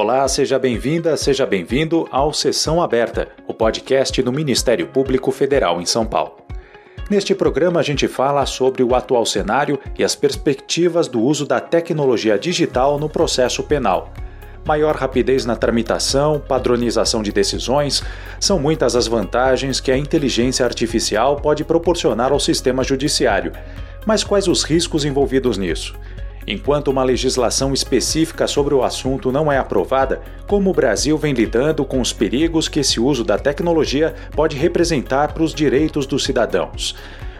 Olá, seja bem-vinda, seja bem-vindo ao Sessão Aberta, o podcast do Ministério Público Federal em São Paulo. Neste programa, a gente fala sobre o atual cenário e as perspectivas do uso da tecnologia digital no processo penal. Maior rapidez na tramitação, padronização de decisões, são muitas as vantagens que a inteligência artificial pode proporcionar ao sistema judiciário. Mas quais os riscos envolvidos nisso? Enquanto uma legislação específica sobre o assunto não é aprovada, como o Brasil vem lidando com os perigos que esse uso da tecnologia pode representar para os direitos dos cidadãos.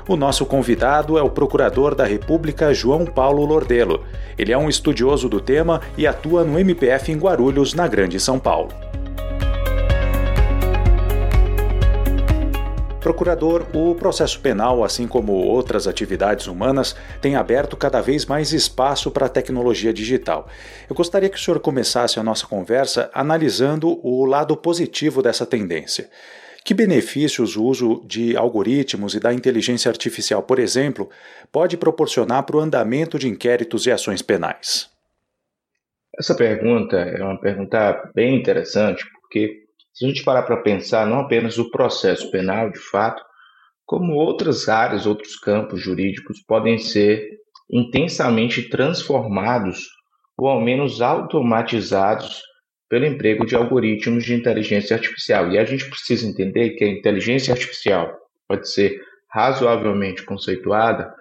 O nosso convidado é o Procurador da República João Paulo Lordelo. Ele é um estudioso do tema e atua no MPF em Guarulhos, na Grande São Paulo. Procurador, o processo penal, assim como outras atividades humanas, tem aberto cada vez mais espaço para a tecnologia digital. Eu gostaria que o senhor começasse a nossa conversa analisando o lado positivo dessa tendência. Que benefícios o uso de algoritmos e da inteligência artificial, por exemplo, pode proporcionar para o andamento de inquéritos e ações penais? Essa pergunta é uma pergunta bem interessante, porque se a gente parar para pensar, não apenas o processo penal, de fato, como outras áreas, outros campos jurídicos podem ser intensamente transformados ou ao menos automatizados pelo emprego de algoritmos de inteligência artificial. E a gente precisa entender que a inteligência artificial pode ser razoavelmente conceituada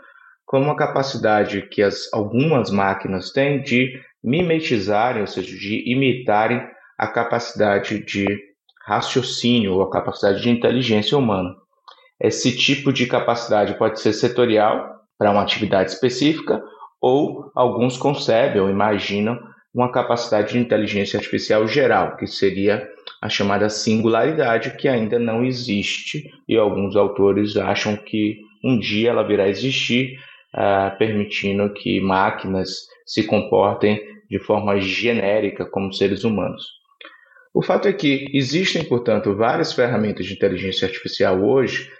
como uma capacidade que as, algumas máquinas têm de mimetizarem, ou seja, de imitarem a capacidade de raciocínio ou a capacidade de inteligência humana. Esse tipo de capacidade pode ser setorial para uma atividade específica ou alguns concebem ou imaginam uma capacidade de inteligência artificial geral, que seria a chamada singularidade, que ainda não existe e alguns autores acham que um dia ela virá existir, uh, permitindo que máquinas se comportem de forma genérica como seres humanos. O fato é que existem, portanto, várias ferramentas de inteligência artificial hoje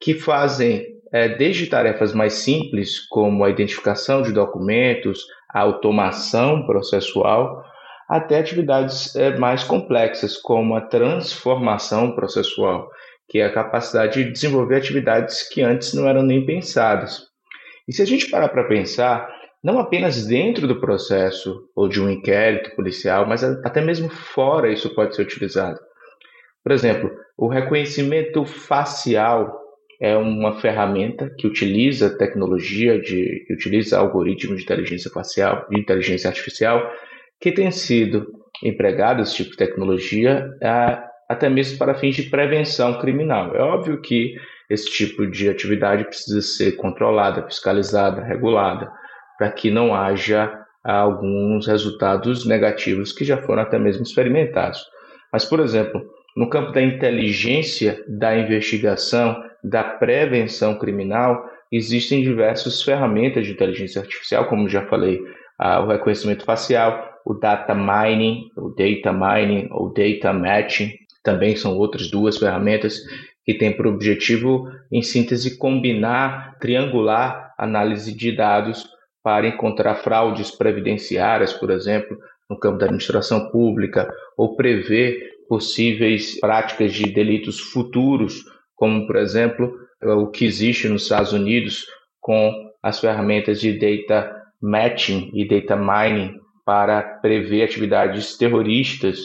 que fazem é, desde tarefas mais simples, como a identificação de documentos, a automação processual, até atividades é, mais complexas, como a transformação processual, que é a capacidade de desenvolver atividades que antes não eram nem pensadas. E se a gente parar para pensar, não apenas dentro do processo ou de um inquérito policial, mas até mesmo fora isso pode ser utilizado. Por exemplo, o reconhecimento facial é uma ferramenta que utiliza tecnologia de que utiliza algoritmos de inteligência facial, de inteligência artificial, que tem sido empregado esse tipo de tecnologia até mesmo para fins de prevenção criminal. É óbvio que esse tipo de atividade precisa ser controlada, fiscalizada, regulada para que não haja alguns resultados negativos que já foram até mesmo experimentados. Mas, por exemplo, no campo da inteligência, da investigação, da prevenção criminal, existem diversas ferramentas de inteligência artificial, como já falei, o reconhecimento facial, o data mining, o data mining ou data matching, também são outras duas ferramentas que têm por objetivo, em síntese, combinar, triangular análise de dados para encontrar fraudes previdenciárias, por exemplo, no campo da administração pública, ou prever possíveis práticas de delitos futuros, como, por exemplo, o que existe nos Estados Unidos com as ferramentas de data matching e data mining para prever atividades terroristas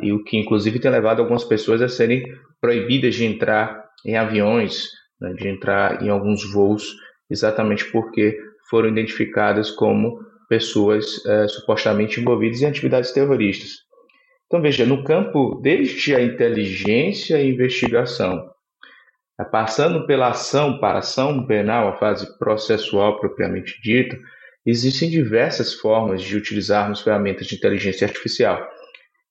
e o que inclusive tem levado algumas pessoas a serem proibidas de entrar em aviões, né, de entrar em alguns voos, exatamente porque foram identificadas como pessoas é, supostamente envolvidas em atividades terroristas. Então, veja, no campo desde a inteligência e investigação, é, passando pela ação para ação penal, a fase processual propriamente dita, existem diversas formas de utilizarmos ferramentas de inteligência artificial.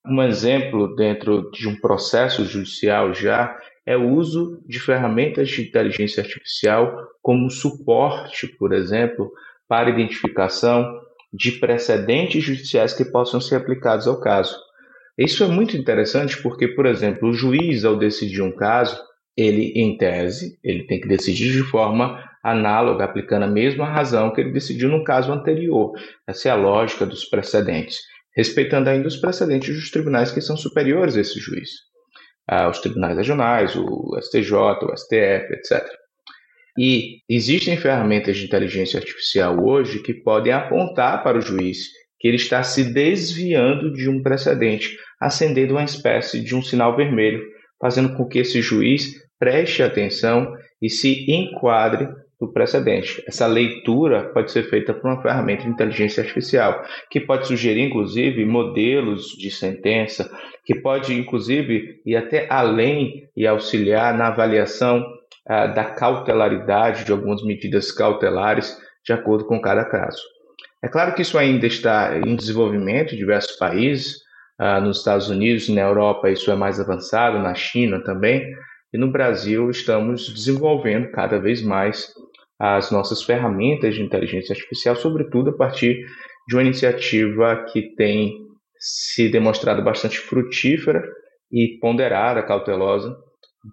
Um exemplo dentro de um processo judicial já é o uso de ferramentas de inteligência artificial como suporte, por exemplo, para identificação de precedentes judiciais que possam ser aplicados ao caso. Isso é muito interessante porque, por exemplo, o juiz, ao decidir um caso, ele, em tese, ele tem que decidir de forma análoga, aplicando a mesma razão que ele decidiu no caso anterior. Essa é a lógica dos precedentes. respeitando ainda os precedentes dos tribunais que são superiores a esse juiz, ah, os tribunais regionais, o STJ, o STF, etc. E existem ferramentas de inteligência artificial hoje que podem apontar para o juiz que ele está se desviando de um precedente, acendendo uma espécie de um sinal vermelho, fazendo com que esse juiz preste atenção e se enquadre do precedente. Essa leitura pode ser feita por uma ferramenta de inteligência artificial, que pode sugerir, inclusive, modelos de sentença, que pode, inclusive, ir até além e auxiliar na avaliação ah, da cautelaridade de algumas medidas cautelares de acordo com cada caso. É claro que isso ainda está em desenvolvimento em diversos países, ah, nos Estados Unidos, na Europa isso é mais avançado, na China também, e no Brasil estamos desenvolvendo cada vez mais as nossas ferramentas de inteligência artificial, sobretudo a partir de uma iniciativa que tem se demonstrado bastante frutífera e ponderada, cautelosa,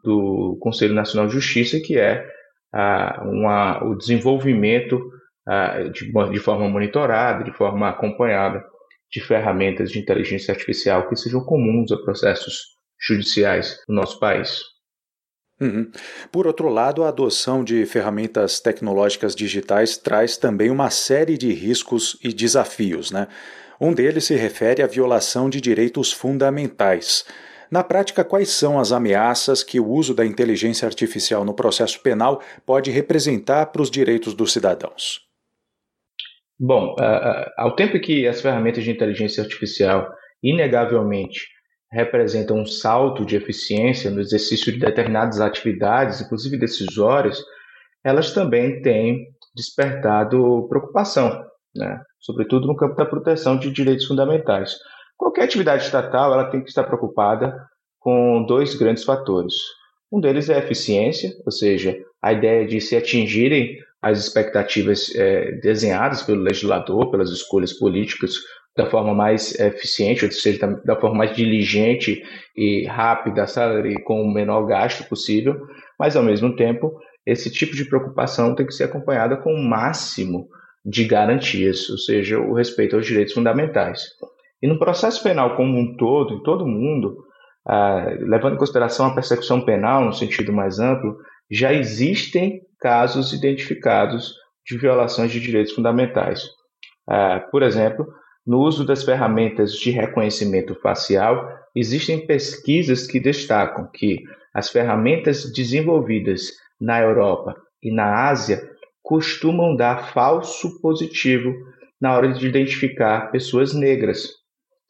do Conselho Nacional de Justiça, que é ah, uma, o desenvolvimento ah, de, de forma monitorada, de forma acompanhada, de ferramentas de inteligência artificial que sejam comuns a processos judiciais no nosso país. Uhum. Por outro lado, a adoção de ferramentas tecnológicas digitais traz também uma série de riscos e desafios. Né? Um deles se refere à violação de direitos fundamentais. Na prática, quais são as ameaças que o uso da inteligência artificial no processo penal pode representar para os direitos dos cidadãos? Bom, ao tempo que as ferramentas de inteligência artificial inegavelmente representam um salto de eficiência no exercício de determinadas atividades, inclusive decisórias, elas também têm despertado preocupação, né? sobretudo no campo da proteção de direitos fundamentais. Qualquer atividade estatal ela tem que estar preocupada com dois grandes fatores. Um deles é a eficiência, ou seja, a ideia de se atingirem as expectativas é, desenhadas pelo legislador, pelas escolhas políticas, da forma mais eficiente, ou seja, da, da forma mais diligente e rápida, sabe, com o menor gasto possível, mas ao mesmo tempo, esse tipo de preocupação tem que ser acompanhada com o máximo de garantias, ou seja, o respeito aos direitos fundamentais. E no processo penal como um todo, em todo mundo, ah, levando em consideração a persecução penal no sentido mais amplo, já existem casos identificados de violações de direitos fundamentais. Ah, por exemplo, no uso das ferramentas de reconhecimento facial, existem pesquisas que destacam que as ferramentas desenvolvidas na Europa e na Ásia costumam dar falso positivo na hora de identificar pessoas negras.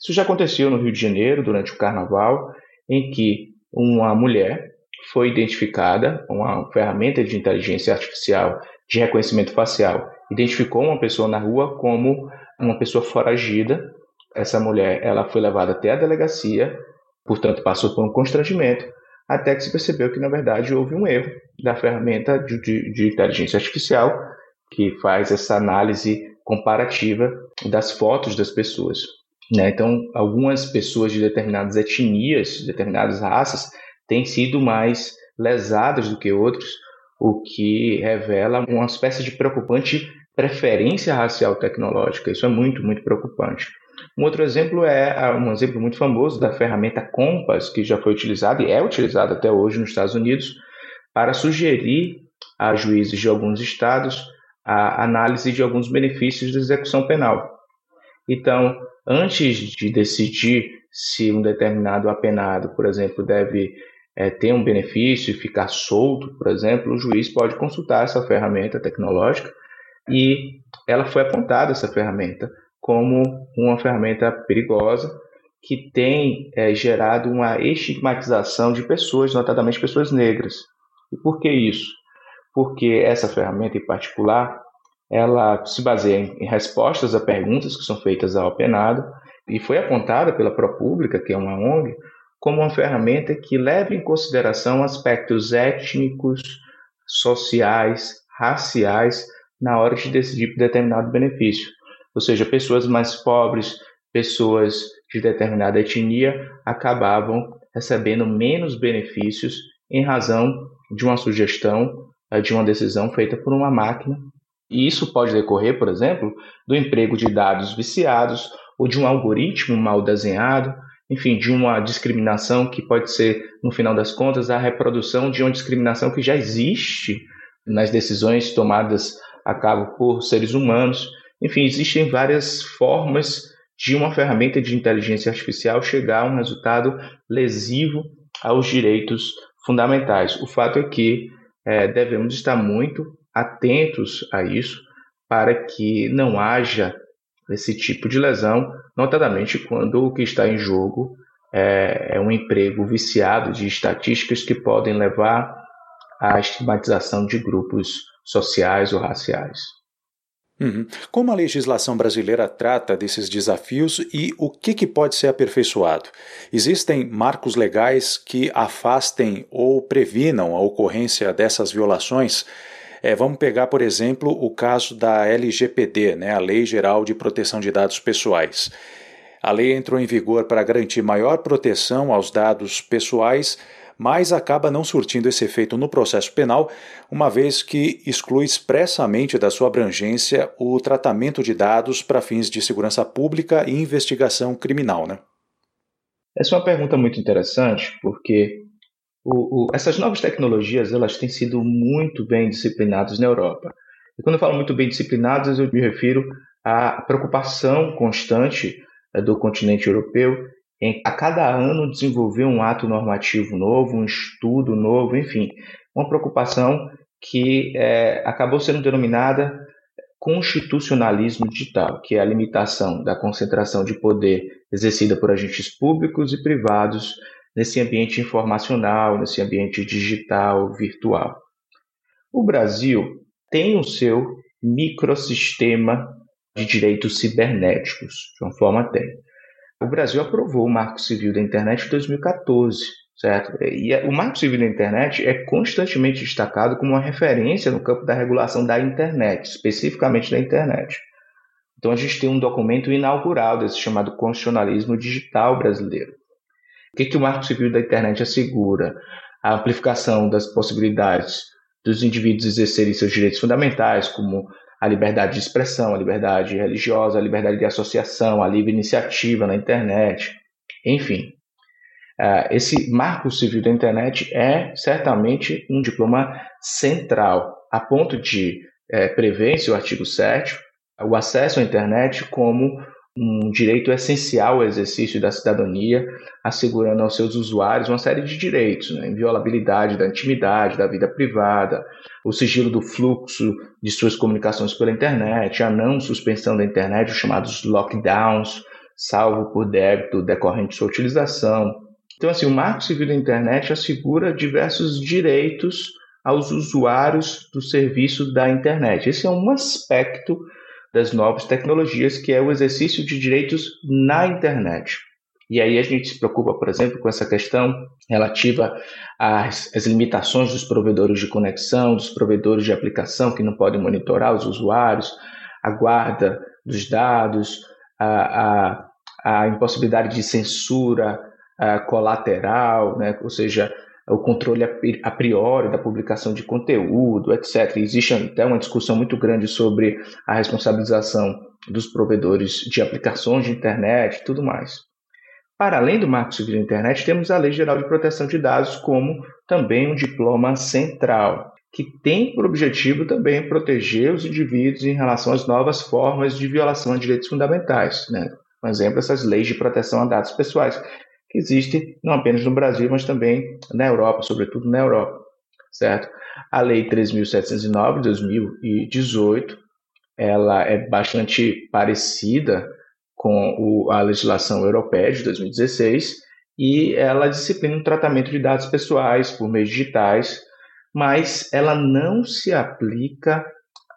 Isso já aconteceu no Rio de Janeiro durante o carnaval, em que uma mulher foi identificada, uma ferramenta de inteligência artificial de reconhecimento facial identificou uma pessoa na rua como uma pessoa foragida. Essa mulher ela foi levada até a delegacia, portanto passou por um constrangimento, até que se percebeu que na verdade houve um erro da ferramenta de, de, de inteligência artificial que faz essa análise comparativa das fotos das pessoas. Né? Então, algumas pessoas de determinadas etnias, de determinadas raças, têm sido mais lesadas do que outros, o que revela uma espécie de preocupante preferência racial tecnológica. Isso é muito, muito preocupante. Um outro exemplo é ah, um exemplo muito famoso da ferramenta Compass, que já foi utilizada e é utilizada até hoje nos Estados Unidos para sugerir a juízes de alguns estados a análise de alguns benefícios da execução penal. Então, antes de decidir se um determinado apenado, por exemplo, deve é, ter um benefício e ficar solto, por exemplo, o juiz pode consultar essa ferramenta tecnológica e ela foi apontada, essa ferramenta, como uma ferramenta perigosa que tem é, gerado uma estigmatização de pessoas, notadamente pessoas negras. E por que isso? Porque essa ferramenta em particular, ela se baseia em, em respostas a perguntas que são feitas ao apenado e foi apontada pela ProPublica, que é uma ONG, como uma ferramenta que leva em consideração aspectos étnicos, sociais, raciais na hora de decidir por determinado benefício. Ou seja, pessoas mais pobres, pessoas de determinada etnia acabavam recebendo menos benefícios em razão de uma sugestão, eh, de uma decisão feita por uma máquina. E isso pode decorrer, por exemplo, do emprego de dados viciados ou de um algoritmo mal desenhado, enfim, de uma discriminação que pode ser, no final das contas, a reprodução de uma discriminação que já existe nas decisões tomadas a cabo por seres humanos. Enfim, existem várias formas de uma ferramenta de inteligência artificial chegar a um resultado lesivo aos direitos fundamentais. O fato é que é, devemos estar muito atentos a isso para que não haja esse tipo de lesão, notadamente quando o que está em jogo é, é um emprego viciado de estatísticas que podem levar à estigmatização de grupos sociais ou raciais. Uhum. Como a legislação brasileira trata desses desafios e o que, que pode ser aperfeiçoado? Existem marcos legais que afastem ou previnam a ocorrência dessas violações? É, vamos pegar, por exemplo, o caso da LGPD, né, a Lei Geral de Proteção de Dados Pessoais. A lei entrou em vigor para garantir maior proteção aos dados pessoais, mas acaba não surtindo esse efeito no processo penal, uma vez que exclui expressamente da sua abrangência o tratamento de dados para fins de segurança pública e investigação criminal. Né? Essa é uma pergunta muito interessante, porque o, o, essas novas tecnologias elas têm sido muito bem disciplinadas na Europa. E quando eu falo muito bem disciplinadas, eu me refiro à preocupação constante é, do continente europeu em a cada ano desenvolver um ato normativo novo, um estudo novo, enfim, uma preocupação que é, acabou sendo denominada constitucionalismo digital, que é a limitação da concentração de poder exercida por agentes públicos e privados nesse ambiente informacional, nesse ambiente digital, virtual. O Brasil tem o seu microsistema de direitos cibernéticos, de uma forma tem. O Brasil aprovou o Marco Civil da Internet em 2014, certo? E é, o Marco Civil da Internet é constantemente destacado como uma referência no campo da regulação da internet, especificamente da internet. Então a gente tem um documento inaugural desse chamado constitucionalismo digital brasileiro. O que, que o Marco Civil da Internet assegura? A amplificação das possibilidades dos indivíduos exercerem seus direitos fundamentais, como a liberdade de expressão, a liberdade religiosa, a liberdade de associação, a livre iniciativa na internet, enfim. Uh, esse marco civil da internet é certamente um diploma central, a ponto de é, prever em seu artigo 7 o acesso à internet como um direito essencial ao exercício da cidadania, assegurando aos seus usuários uma série de direitos, né? inviolabilidade da intimidade, da vida privada, o sigilo do fluxo de suas comunicações pela internet, a não suspensão da internet, os chamados lockdowns, salvo por débito decorrente de sua utilização. Então, assim, o Marco Civil da Internet assegura diversos direitos aos usuários do serviço da internet. Esse é um aspecto das novas tecnologias, que é o exercício de direitos na internet. E aí a gente se preocupa, por exemplo, com essa questão relativa às, às, limitações dos provedores de conexão, dos provedores de aplicação que não podem monitorar os usuários, a guarda dos dados, a, a, a impossibilidade de censura a, colateral, né? ou seja, o controle a priori da publicação de conteúdo, etc. Existe até uma discussão muito grande sobre a responsabilização dos provedores de aplicações de internet e tudo mais. Para além do Marco Civil da Internet, temos a Lei Geral de Proteção de Dados como também um diploma central, que tem por objetivo também proteger os indivíduos em relação às novas formas de violação de direitos fundamentais. Né? Por exemplo, essas leis de proteção a dados pessoais, que existe não apenas no Brasil, mas também na Europa, sobretudo na Europa, certo? A Lei 3.709 de 2018, ela é bastante parecida com a legislação europeia de 2016 e ela disciplina o tratamento de dados pessoais por meios digitais, mas ela não se aplica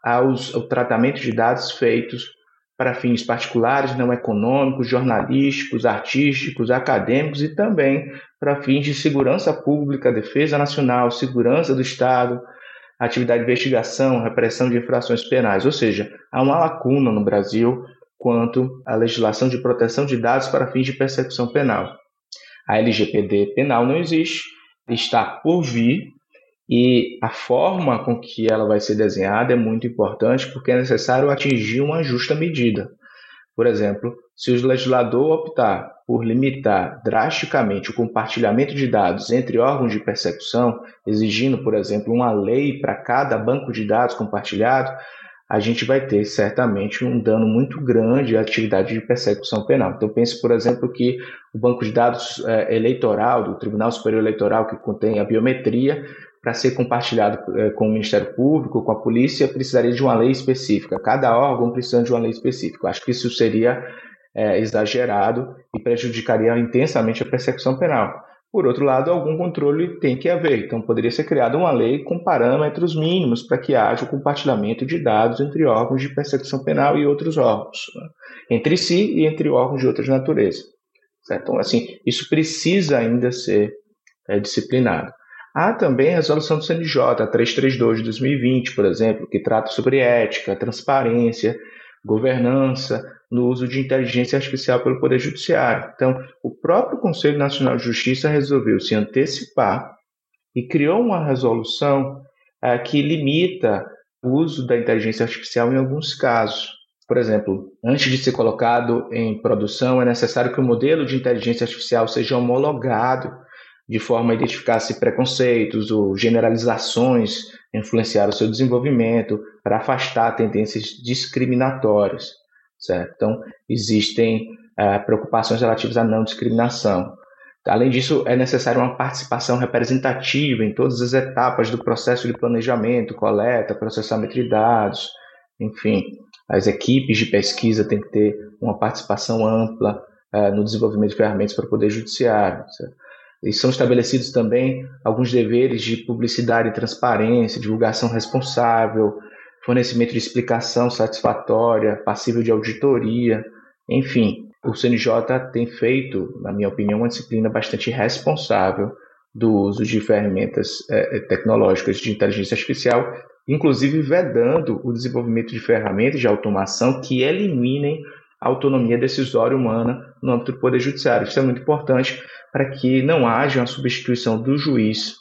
aos, ao tratamento de dados feitos para fins particulares, não econômicos, jornalísticos, artísticos, acadêmicos e também para fins de segurança pública, defesa nacional, segurança do Estado, atividade de investigação, repressão de infrações penais. Ou seja, há uma lacuna no Brasil quanto à legislação de proteção de dados para fins de persecução penal. A LGPD penal não existe, está por vir, e a forma com que ela vai ser desenhada é muito importante porque é necessário atingir uma justa medida. Por exemplo, se o legislador optar por limitar drasticamente o compartilhamento de dados entre órgãos de persecução, exigindo, por exemplo, uma lei para cada banco de dados compartilhado, a gente vai ter certamente um dano muito grande à atividade de persecução penal. Então, pense, por exemplo, que o banco de dados é, eleitoral do Tribunal Superior Eleitoral, que contém a biometria, para ser compartilhado é, com o Ministério Público, com a polícia, precisaria de uma lei específica. Cada órgão precisa de uma lei específica. Acho que isso seria é, exagerado e prejudicaria intensamente a persecução penal. Por outro lado, algum controle tem que haver. Então, poderia ser criada uma lei com parâmetros mínimos para que haja o compartilhamento de dados entre órgãos de persecução penal e outros órgãos, né? entre si e entre órgãos de outras naturezas. Então, assim, isso precisa ainda ser é, disciplinado. Há também a resolução do CNJ, a 332 de 2020, por exemplo, que trata sobre ética, transparência, governança, no uso de inteligência artificial pelo Poder Judiciário. Então, o próprio Conselho Nacional de Justiça resolveu se antecipar e criou uma resolução é, que limita o uso da inteligência artificial em alguns casos. Por exemplo, antes de ser colocado em produção, é necessário que o modelo de inteligência artificial seja homologado de forma a identificar se preconceitos ou generalizações influenciaram o seu desenvolvimento, para afastar tendências discriminatórias. Certo? Então, existem uh, preocupações relativas à não discriminação. Além disso, é necessária uma participação representativa em todas as etapas do processo de planejamento, coleta, processamento de dados, enfim, as equipes de pesquisa têm que ter uma participação ampla uh, no desenvolvimento de ferramentas para o Poder Judiciário. Certo? E são estabelecidos também alguns deveres de publicidade e transparência, divulgação responsável, fornecimento de explicação satisfatória, passível de auditoria, enfim. O CNJ tem feito, na minha opinião, uma disciplina bastante responsável do uso de ferramentas é, tecnológicas de inteligência artificial, inclusive vedando o desenvolvimento de ferramentas de automação que eliminem a autonomia decisória humana no âmbito do Poder Judiciário. Isso é muito importante para que não haja uma substituição do juiz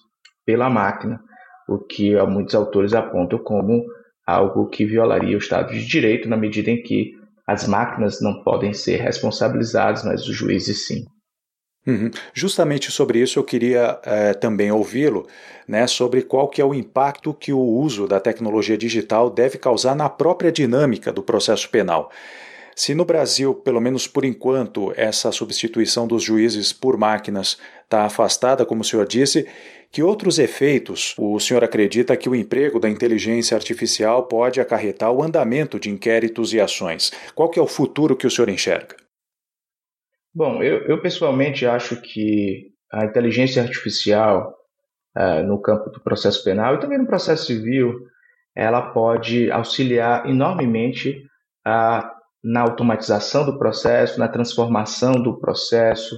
pela máquina, o que muitos autores apontam como algo que violaria o Estado de Direito, na medida em que as máquinas não podem ser responsabilizadas, mas os juízes sim. Uhum. Justamente sobre isso eu queria é, também ouvi-lo, né, sobre qual que é o impacto que o uso da tecnologia digital deve causar na própria dinâmica do processo penal. Se no Brasil, pelo menos por enquanto, essa substituição dos juízes por máquinas está afastada, como o senhor disse, que outros efeitos o senhor acredita que o emprego da inteligência artificial pode acarretar o andamento de inquéritos e ações? Qual que é o futuro que o senhor enxerga? Bom, eu, eu pessoalmente acho que a inteligência artificial uh, no campo do processo penal e também no processo civil, ela pode auxiliar enormemente a na automatização do processo, na transformação do processo,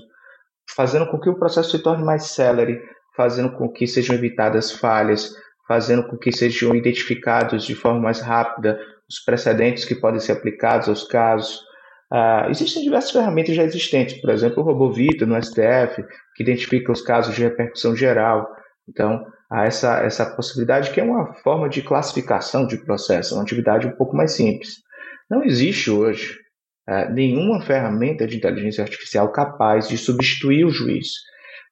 fazendo com que o processo se torne mais célere, fazendo com que sejam evitadas falhas, fazendo com que sejam identificados de forma mais rápida os precedentes que podem ser aplicados aos casos. Uh, existem diversas ferramentas já existentes, por exemplo, o RoboVita no STF, que identifica os casos de repercussão geral. Então, há essa, essa possibilidade que é uma forma de classificação de processo, uma atividade um pouco mais simples. Não existe hoje uh, nenhuma ferramenta de inteligência artificial capaz de substituir o juiz,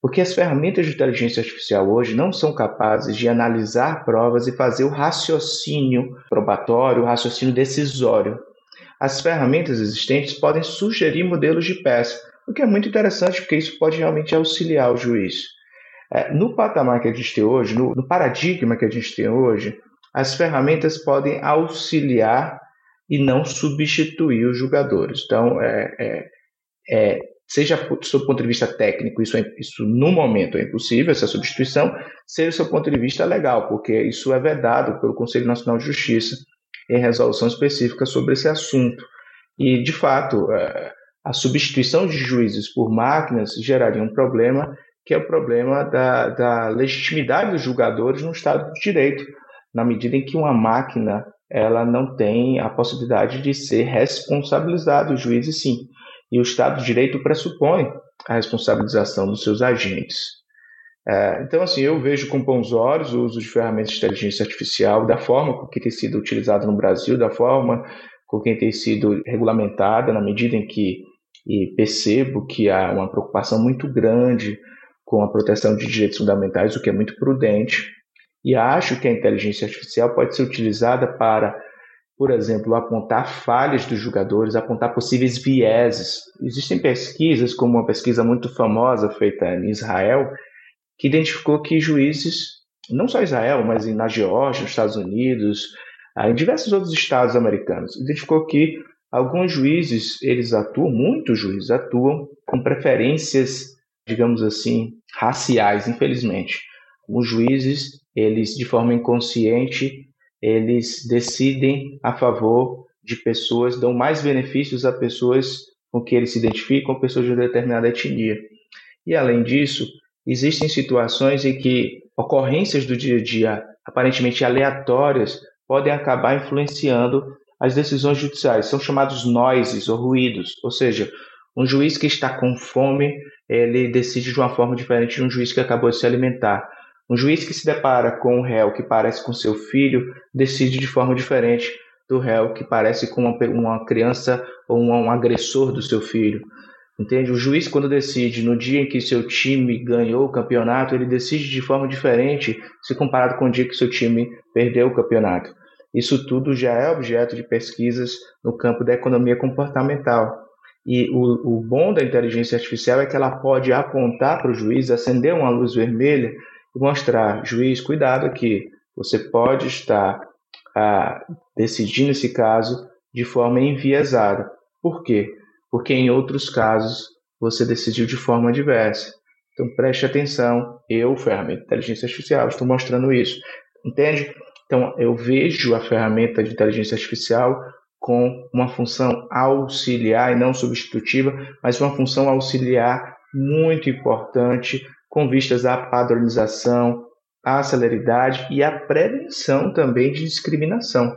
porque as ferramentas de inteligência artificial hoje não são capazes de analisar provas e fazer o raciocínio probatório, o raciocínio decisório. As ferramentas existentes podem sugerir modelos de peça, o que é muito interessante, porque isso pode realmente auxiliar o juiz. É, no patamar que a gente tem hoje, no, no paradigma que a gente tem hoje, as ferramentas podem auxiliar e não substituir os jogadores. Então, é, é, é, seja do seu ponto de vista técnico, isso, é, isso no momento é impossível, essa substituição, seja do seu ponto de vista legal, porque isso é vedado pelo Conselho Nacional de Justiça em resolução específica sobre esse assunto. E, de fato, é, a substituição de juízes por máquinas geraria um problema, que é o problema da, da legitimidade dos julgadores no Estado de Direito, na medida em que uma máquina ela não tem a possibilidade de ser responsabilizado, os juízes sim. E o Estado de Direito pressupõe a responsabilização dos seus agentes. É, então, assim, eu vejo com bons olhos o uso de ferramentas de inteligência artificial, da forma que tem sido utilizado no Brasil, da forma com quem tem sido regulamentada, na medida em que percebo que há uma preocupação muito grande com a proteção de direitos fundamentais, o que é muito prudente. E acho que a inteligência artificial pode ser utilizada para, por exemplo, apontar falhas dos jogadores, apontar possíveis vieses. Existem pesquisas, como uma pesquisa muito famosa feita em Israel, que identificou que juízes, não só Israel, mas na Geórgia, nos Estados Unidos, em diversos outros estados americanos, identificou que alguns juízes, eles atuam, muitos juízes atuam com preferências, digamos assim, raciais, infelizmente. Os juízes, eles de forma inconsciente, eles decidem a favor de pessoas, dão mais benefícios a pessoas com que eles se identificam, pessoas de uma determinada etnia. E além disso, existem situações em que ocorrências do dia a dia aparentemente aleatórias podem acabar influenciando as decisões judiciais. São chamados noises ou ruídos, ou seja, um juiz que está com fome, ele decide de uma forma diferente de um juiz que acabou de se alimentar. Um juiz que se depara com um réu que parece com seu filho, decide de forma diferente do réu que parece com uma, uma criança ou um, um agressor do seu filho. Entende? O juiz, quando decide no dia em que seu time ganhou o campeonato, ele decide de forma diferente se comparado com o dia que seu time perdeu o campeonato. Isso tudo já é objeto de pesquisas no campo da economia comportamental. E o, o bom da inteligência artificial é que ela pode apontar para o juiz, acender uma luz vermelha mostrar: juiz, cuidado aqui, você pode estar ah, decidindo esse caso de forma enviesada. Por quê? porque em outros casos você decidiu de forma diversa. Então preste atenção, eu, ferramenta de inteligência artificial, estou mostrando isso. Entende? Então eu vejo a ferramenta de inteligência artificial com uma função auxiliar e não substitutiva, mas uma função auxiliar muito importante com vistas à padronização, à celeridade e à prevenção também de discriminação.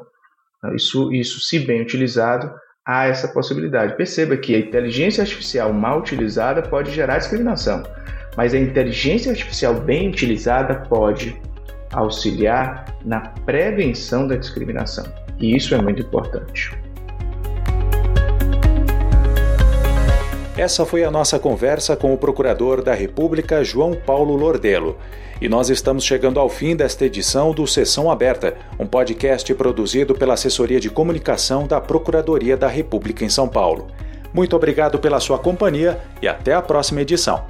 Isso, isso se bem utilizado, há essa possibilidade. Perceba que a inteligência artificial mal utilizada pode gerar discriminação, mas a inteligência artificial bem utilizada pode auxiliar na prevenção da discriminação. E isso é muito importante. Essa foi a nossa conversa com o Procurador da República, João Paulo Lordelo. E nós estamos chegando ao fim desta edição do Sessão Aberta, um podcast produzido pela Assessoria de Comunicação da Procuradoria da República em São Paulo. Muito obrigado pela sua companhia e até a próxima edição.